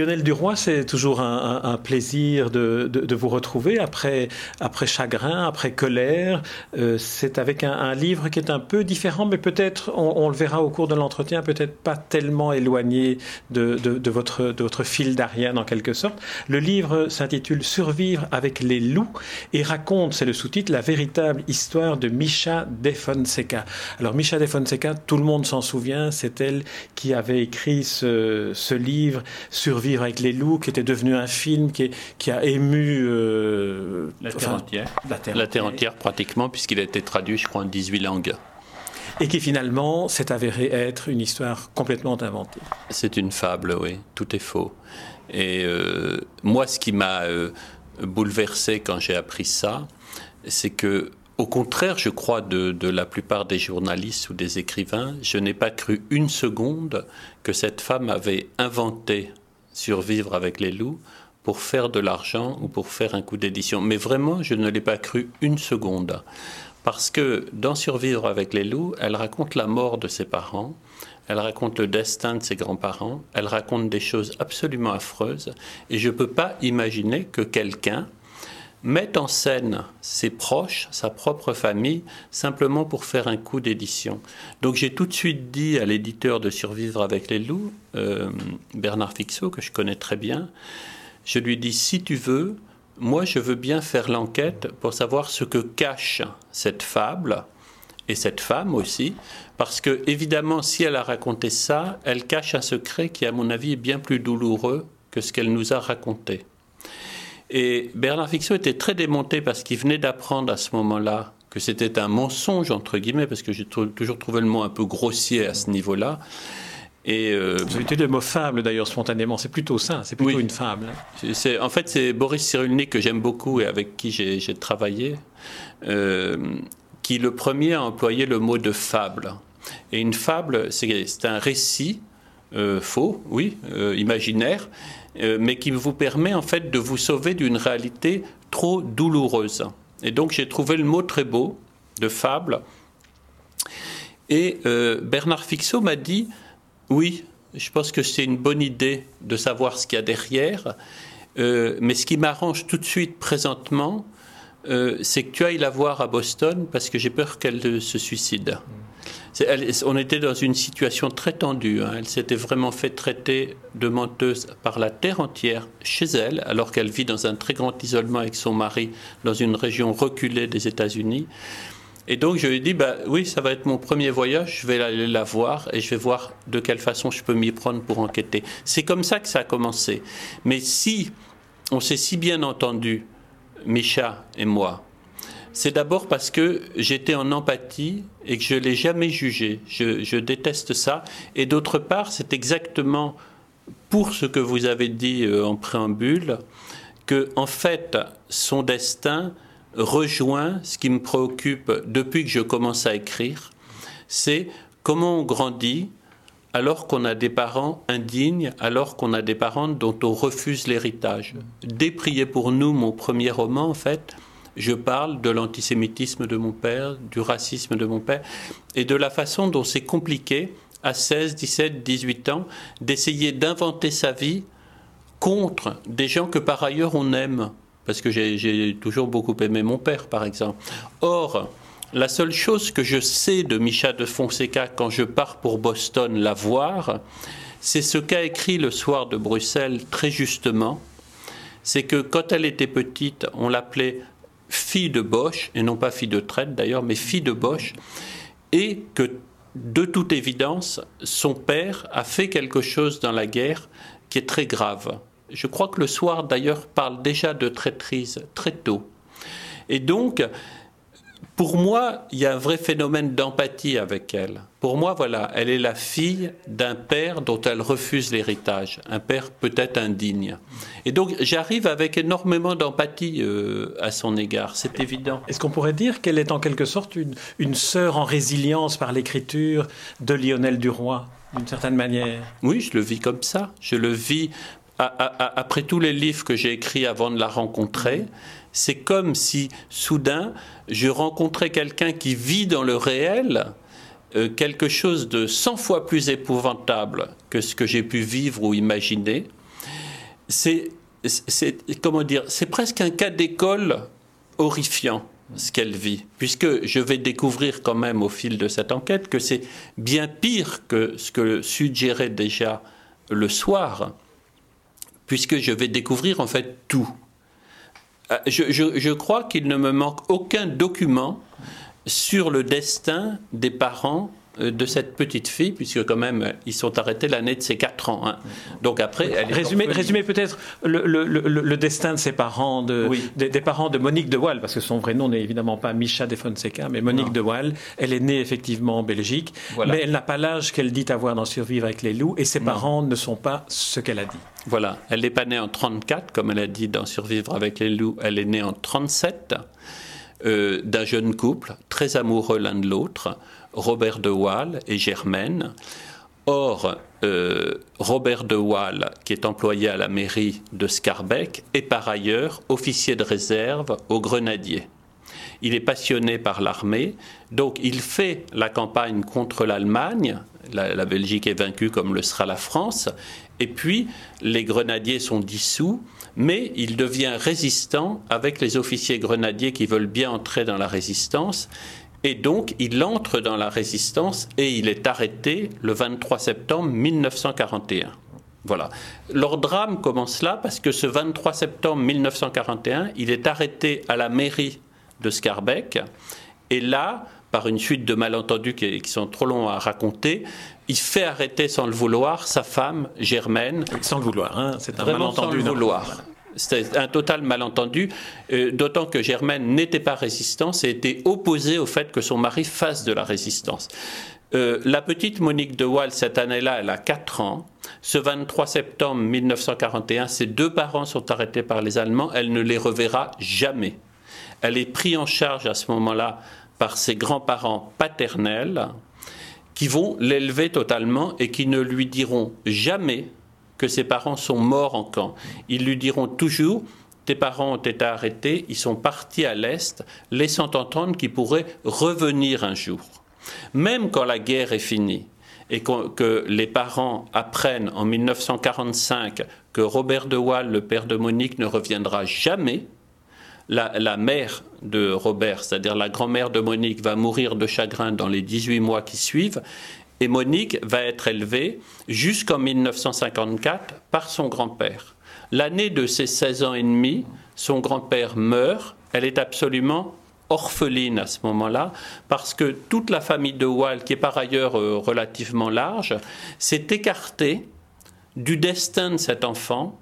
Lionel Duroy, c'est toujours un, plaisir de, vous retrouver après, après Chagrin, après Colère. Euh, c'est avec un, livre qui est un peu différent, mais peut-être, on, le verra au cours de l'entretien, peut-être pas tellement éloigné de, votre, de votre fil d'Ariane en quelque sorte. Le livre s'intitule Survivre avec les loups et raconte, c'est le sous-titre, la véritable histoire de Misha De Fonseca. Alors Misha De Fonseca, tout le monde s'en souvient, c'est elle qui avait écrit ce, ce livre Survivre avec les loups, qui était devenu un film qui, qui a ému euh, la, terre entière. la Terre, entière. pratiquement, puisqu'il a été traduit, je crois, en 18 langues. Et qui finalement s'est avéré être une histoire complètement inventée. C'est une fable, oui, tout est faux. Et euh, moi, ce qui m'a euh, bouleversé quand j'ai appris ça, c'est que au contraire, je crois, de, de, la plupart des journalistes ou des écrivains, je n'ai pas cru une seconde que cette femme avait inventé survivre avec les loups pour faire de l'argent ou pour faire un coup d'édition. Mais vraiment, je ne l'ai pas cru une seconde. Parce que dans Survivre avec les loups, elle raconte la mort de ses parents, elle raconte le destin de ses grands-parents, elle raconte des choses absolument affreuses, et je ne peux pas imaginer que quelqu'un mette en scène ses proches, sa propre famille, simplement pour faire un coup d'édition. Donc j'ai tout de suite dit à l'éditeur de Survivre avec les loups, euh, Bernard Fixot, que je connais très bien, je lui dis, si tu veux, moi je veux bien faire l'enquête pour savoir ce que cache cette fable, et cette femme aussi, parce que évidemment, si elle a raconté ça, elle cache un secret qui, à mon avis, est bien plus douloureux que ce qu'elle nous a raconté. Et Bernard Fixot était très démonté parce qu'il venait d'apprendre à ce moment-là que c'était un mensonge, entre guillemets, parce que j'ai toujours trouvé le mot un peu grossier à ce niveau-là. Et euh, Vous avez le mot fable d'ailleurs spontanément, c'est plutôt ça, c'est plutôt une fable. C'est, en fait, c'est Boris Cyrulnik que j'aime beaucoup et avec qui j'ai, travaillé, euh, qui le premier a employé le mot de fable. Et une fable, c'est, un récit euh, faux, oui, imaginaire, euh, mais qui vous permet en fait de vous sauver d'une réalité trop douloureuse. Et donc j'ai trouvé le mot très beau, de fable. Et euh, Bernard Fixot m'a dit, oui, je pense que c'est une bonne idée de savoir ce qu'il y a derrière, euh, mais ce qui m'arrange tout de suite présentement, c'est que tu ailles la voir à Boston parce que j'ai peur qu'elle se suicide on était dans une situation très tendue. Hein. Elle s'était vraiment fait traiter de menteuse par la terre entière chez elle, alors qu'elle vit dans un très grand isolement avec son mari dans une région reculée des États-Unis. Et donc je lui ai dit, bah, oui, ça va être mon premier voyage, je vais aller la voir et je vais voir de quelle façon je peux m'y prendre pour enquêter. C'est comme ça que ça a commencé. Mais si on s'est si bien entendu, Micha et moi, c'est d'abord parce que j'étais en empathie et que je ne l'ai jamais jugé. Je, déteste ça. Et d'autre part, c'est exactement pour ce que vous avez dit euh, en préambule, que en fait, son destin rejoint ce qui me préoccupe depuis que je commence à écrire, c'est comment on grandit alors qu'on a des parents indignes, alors qu'on a des parents dont on refuse l'héritage. Dépriez pour nous, mon premier roman, en fait, je parle de l'antisémitisme de mon père, du racisme de mon père, et de la façon dont c'est compliqué, à 16, 17, 18 ans, d'essayer d'inventer sa vie contre des gens que par ailleurs on aime. Parce que j'ai toujours beaucoup aimé mon père, par exemple. Or, la seule chose que je sais de Micha de Fonseca quand je pars pour Boston la voir, c'est ce qu'a écrit le soir de Bruxelles très justement. C'est que quand elle était petite, on l'appelait fille de Bosch, et non pas fille de traite d'ailleurs, mais fille de Bosch, et que de toute évidence, son père a fait quelque chose dans la guerre qui est très grave. Je crois que le soir d'ailleurs parle déjà de traîtrise très tôt. Et donc, pour moi, il y a un vrai phénomène d'empathie avec elle. Pour moi, voilà, elle est la fille d'un père dont elle refuse l'héritage, un père peut-être indigne. Et donc, j'arrive avec énormément d'empathie euh, à son égard, c'est évident. Est-ce qu'on pourrait dire qu'elle est en quelque sorte une, une sœur en résilience par l'écriture de Lionel Duroy, d'une certaine manière? Oui, je le vis comme ça. Je le vis après tous les livres que j'ai écrits avant de la rencontrer. C'est comme si soudain je rencontrais quelqu'un qui vit dans le réel euh, quelque chose de 100 fois plus épouvantable que ce que j'ai pu vivre ou imaginer. c'est, comment dire, c'est presque un cas d'école horrifiant ce qu'elle vit, puisque je vais découvrir quand même au fil de cette enquête que c'est bien pire que ce que suggérait déjà le soir, puisque je vais découvrir en fait tout. Euh, je, crois qu'il ne me manque aucun document sur le destin des parents de cette petite fille, puisque quand même, ils sont arrêtés l'année de ses 4 ans. Hein. Donc après, elle résumer, peut-être le, destin de ses parents, de, des, parents de Monique de Waal, parce que son vrai nom n'est évidemment pas Micha de Fonseca, mais Monique de Waal. Elle est née effectivement en Belgique, mais elle n'a pas l'âge qu'elle dit avoir dans Survivre avec les loups, et ses parents ne sont pas ce qu'elle a dit. Voilà, elle n'est pas née en 34, comme elle a dit dans Survivre avec les loups, elle est née en 37. Euh, d'un jeune couple très amoureux l'un de l'autre, Robert de Waal et Germaine. Or, euh, Robert de Waal, qui est employé à la mairie de Scarbeck, est par ailleurs officier de réserve au Grenadier. Il est passionné par l'armée, donc il fait la campagne contre l'Allemagne. La, Belgique est vaincue comme le sera la France. Et puis, les grenadiers sont dissous, mais il devient résistant avec les officiers grenadiers qui veulent bien entrer dans la résistance. Et donc, il entre dans la résistance et il est arrêté le 23 septembre 1941. Voilà. Leur drame commence là parce que ce 23 septembre 1941, il est arrêté à la mairie de Scarbeck. Et là, par une suite de malentendus qui, sont trop longs à raconter, il fait arrêter sans le vouloir sa femme, Germaine. Sans le vouloir, hein c'est un malentendu. Sans le vouloir. C'était un total malentendu, euh, d'autant que Germaine n'était pas résistante et était opposée au fait que son mari fasse de la résistance. Euh, la petite Monique de Waal, cette année-là, elle a 4 ans. Ce 23 septembre 1941, ses deux parents sont arrêtés par les Allemands. Elle ne les reverra jamais. Elle est prise en charge à ce moment-là par ses grands-parents paternels qui vont l'élever totalement et qui ne lui diront jamais que ses parents sont morts en camp. Ils lui diront toujours tes parents ont été arrêtés, ils sont partis à l'Est, laissant entendre qu'ils pourraient revenir un jour. Même quand la guerre est finie et que les parents apprennent en 1945 que Robert de Waal, le père de Monique, ne reviendra jamais, la, mère de Robert, c'est-à-dire la grand-mère de Monique, va mourir de chagrin dans les 18 mois qui suivent, et Monique va être élevée jusqu'en 1954 par son grand-père. L'année de ses 16 ans et demi, son grand-père meurt. Elle est absolument orpheline à ce moment-là, parce que toute la famille de Wall, qui est par ailleurs euh, relativement large, s'est écartée du destin de cet enfant,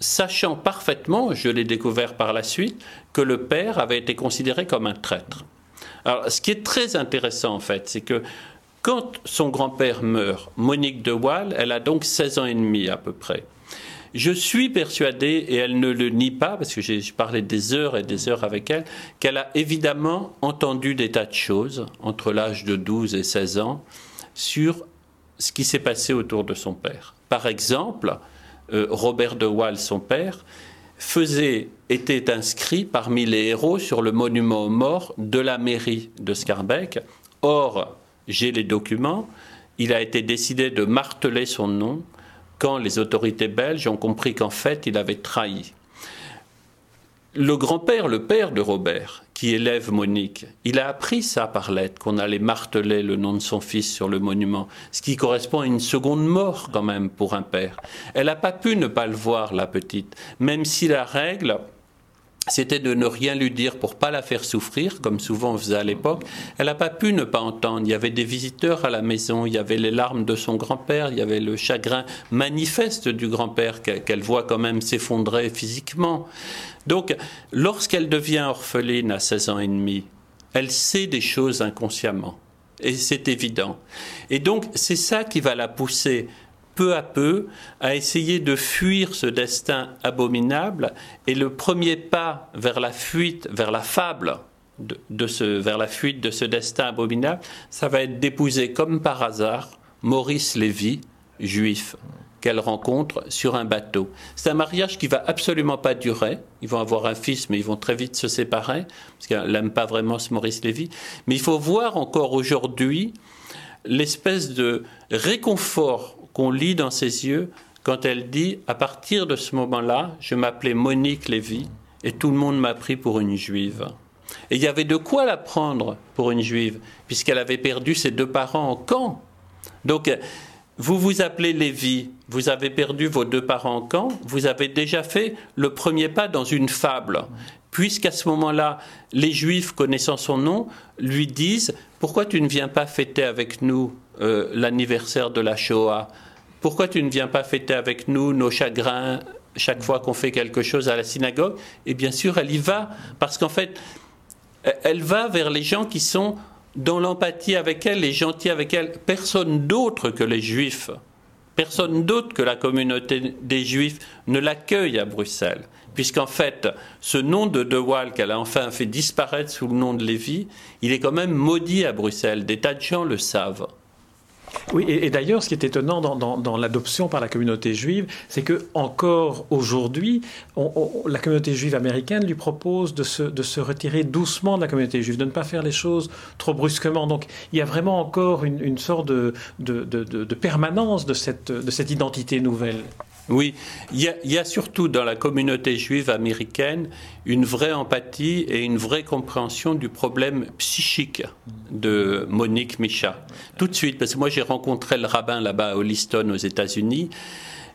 sachant parfaitement, je l'ai découvert par la suite, que le père avait été considéré comme un traître. Alors, ce qui est très intéressant en fait, c'est que quand son grand-père meurt, Monique de Waal, elle a donc 16 ans et demi à peu près. Je suis persuadé, et elle ne le nie pas, parce que j'ai parlé des heures et des heures avec elle, qu'elle a évidemment entendu des tas de choses entre l'âge de 12 et 16 ans sur ce qui s'est passé autour de son père. Par exemple, Robert de Waal, son père, était inscrit parmi les héros sur le monument aux morts de la mairie de Scarbeck. Or, j'ai les documents, il a été décidé de marteler son nom quand les autorités belges ont compris qu'en fait il avait trahi. Le grand-père, le père de Robert, qui élève Monique, il a appris ça par lettre, qu'on allait marteler le nom de son fils sur le monument, ce qui correspond à une seconde mort quand même pour un père. Elle n'a pas pu ne pas le voir, la petite, même si la règle, c'était de ne rien lui dire pour pas la faire souffrir, comme souvent on faisait à l'époque. Elle n'a pas pu ne pas entendre. Il y avait des visiteurs à la maison, il y avait les larmes de son grand-père, il y avait le chagrin manifeste du grand-père qu'elle voit quand même s'effondrer physiquement. Donc, lorsqu'elle devient orpheline à 16 ans et demi, elle sait des choses inconsciemment. Et c'est évident. Et donc, c'est ça qui va la pousser peu à peu à essayer de fuir ce destin abominable. Et le premier pas vers la fuite, vers la fable, de, ce, vers la fuite de ce destin abominable, ça va être d'épouser comme par hasard Maurice Lévy, juif, qu'elle rencontre sur un bateau. C'est un mariage qui va absolument pas durer. Ils vont avoir un fils, mais ils vont très vite se séparer, parce qu'elle n'aime pas vraiment ce Maurice Lévy. Mais il faut voir encore aujourd'hui l'espèce de réconfort qu'on lit dans ses yeux quand elle dit À partir de ce moment-là, je m'appelais Monique Lévy et tout le monde m'a pris pour une juive. Et il y avait de quoi la prendre pour une juive, puisqu'elle avait perdu ses deux parents en camp. Donc, vous vous appelez Lévi, vous avez perdu vos deux parents en camp, vous avez déjà fait le premier pas dans une fable, puisqu'à ce moment-là, les Juifs, connaissant son nom, lui disent Pourquoi tu ne viens pas fêter avec nous euh, l'anniversaire de la Shoah? Pourquoi tu ne viens pas fêter avec nous nos chagrins chaque fois qu'on fait quelque chose à la synagogue? Et bien sûr, elle y va, parce qu'en fait, elle va vers les gens qui sont dans l'empathie avec elle et gentils avec elle. Personne d'autre que les Juifs, personne d'autre que la communauté des Juifs ne l'accueille à Bruxelles. Puisqu'en fait, ce nom de De Waal qu'elle a enfin fait disparaître sous le nom de Lévy, il est quand même maudit à Bruxelles. Des tas de gens le savent. Oui, et, d'ailleurs, ce qui est étonnant dans, l'adoption par la communauté juive, c'est que encore aujourd'hui, la communauté juive américaine lui propose de se, retirer doucement de la communauté juive, de ne pas faire les choses trop brusquement. Donc, il y a vraiment encore une, sorte de, permanence de cette identité nouvelle. Oui, il y, a, surtout dans la communauté juive américaine une vraie empathie et une vraie compréhension du problème psychique de Monique Micha. Tout de suite, parce que moi j'ai rencontré le rabbin là-bas à Holliston aux États-Unis,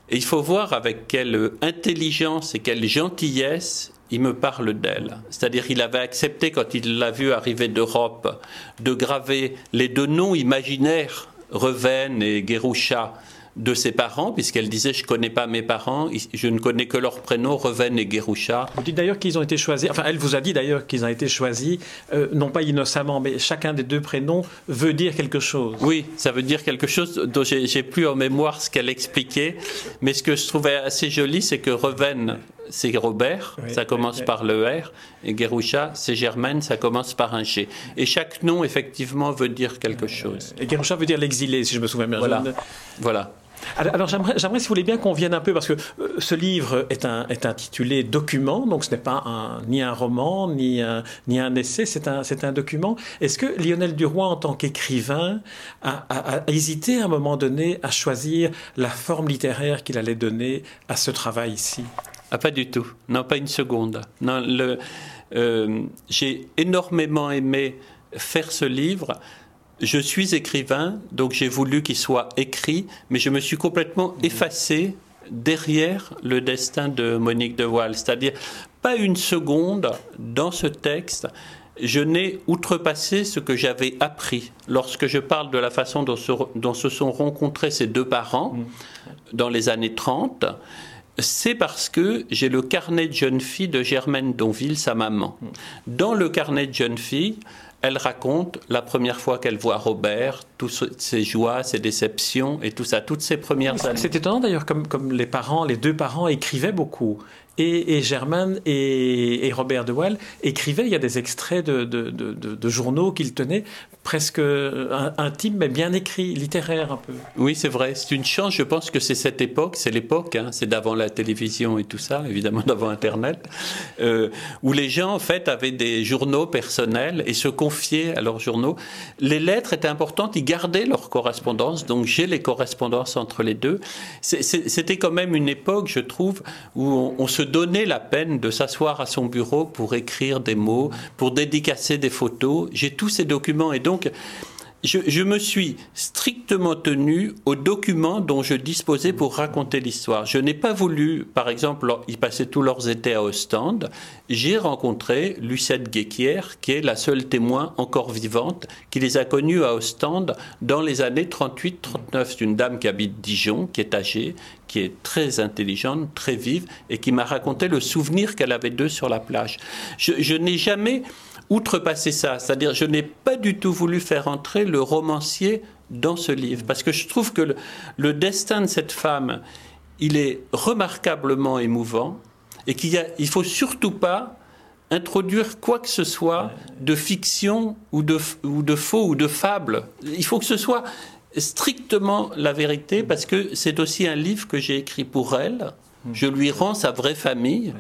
et il faut voir avec quelle intelligence et quelle gentillesse il me parle d'elle. C'est-à-dire qu'il avait accepté, quand il l'a vu arriver d'Europe, de graver les deux noms imaginaires, Reven et Gerusha, de ses parents, puisqu'elle disait Je ne connais pas mes parents, je ne connais que leurs prénoms, Reven et Gerusha. Vous dites d'ailleurs qu'ils ont été choisis, enfin, elle vous a dit d'ailleurs qu'ils ont été choisis, euh, non pas innocemment, mais chacun des deux prénoms veut dire quelque chose. Oui, ça veut dire quelque chose dont j'ai plus en mémoire ce qu'elle expliquait, mais ce que je trouvais assez joli, c'est que Reven, c'est Robert, ça commence par le R, et Gerusha, c'est Germaine, ça commence par un G. Et chaque nom, effectivement, veut dire quelque chose. Et Gerusha veut dire l'exilé, si je me souviens bien. Voilà. voilà. Alors, j'aimerais, si vous voulez bien qu'on vienne un peu, parce que euh, ce livre est, un, est intitulé Document, donc ce n'est pas ni un roman, ni un, ni un essai, c'est un, c'est un document. Est-ce que Lionel Duroy, en tant qu'écrivain, a, a, hésité à un moment donné à choisir la forme littéraire qu'il allait donner à ce travail ici ah, Pas du tout, non, pas une seconde. Non, le, euh, j'ai énormément aimé faire ce livre je suis écrivain, donc j'ai voulu qu'il soit écrit, mais je me suis complètement effacé derrière le destin de Monique de Waal. C'est-à-dire, pas une seconde dans ce texte, je n'ai outrepassé ce que j'avais appris. Lorsque je parle de la façon dont se, sont rencontrés ces deux parents mm. dans les années 30, c'est parce que j'ai le carnet de jeune fille de Germaine Donville, sa maman. Mm. Dans le carnet de jeune fille, elle raconte la première fois qu'elle voit Robert, toutes ses joies, ses déceptions et tout ça, toutes ses premières années. C'est étonnant d'ailleurs, comme, comme les parents, les deux parents écrivaient beaucoup. Et, et et, Robert de Waal écrivaient, il y a des extraits de, journaux qu'ils tenaient, presque intimes, mais bien écrits, littéraires un peu. Oui, c'est vrai, c'est une chance, je pense que c'est cette époque, c'est l'époque, hein, c'est d'avant la télévision et tout ça, évidemment d'avant Internet, euh, où les gens en fait avaient des journaux personnels et se confiaient à leurs journaux. Les lettres étaient importantes, ils gardaient leur correspondance, donc j'ai les correspondances entre les deux. C'était quand même une époque, je trouve, où on se donner la peine de s'asseoir à son bureau pour écrire des mots, pour dédicacer des photos. J'ai tous ces documents et donc je, me suis strictement tenu aux documents dont je disposais pour raconter l'histoire. Je n'ai pas voulu, par exemple, ils passaient tous leurs étés à Ostende. J'ai rencontré Lucette Guéquier, qui est la seule témoin encore vivante, qui les a connus à Ostende dans les années 38-39. C'est une dame qui habite Dijon, qui est âgée, qui est très intelligente, très vive, et qui m'a raconté le souvenir qu'elle avait d'eux sur la plage. je n'ai jamais outrepasser ça. C'est-à-dire, je n'ai pas du tout voulu faire entrer le romancier dans ce livre, parce que je trouve que le, destin de cette femme, il est remarquablement émouvant, et qu'il ne faut surtout pas introduire quoi que ce soit de fiction ou de, ou de faux ou de fable. Il faut que ce soit strictement la vérité, parce que c'est aussi un livre que j'ai écrit pour elle. Je lui rends sa vraie famille.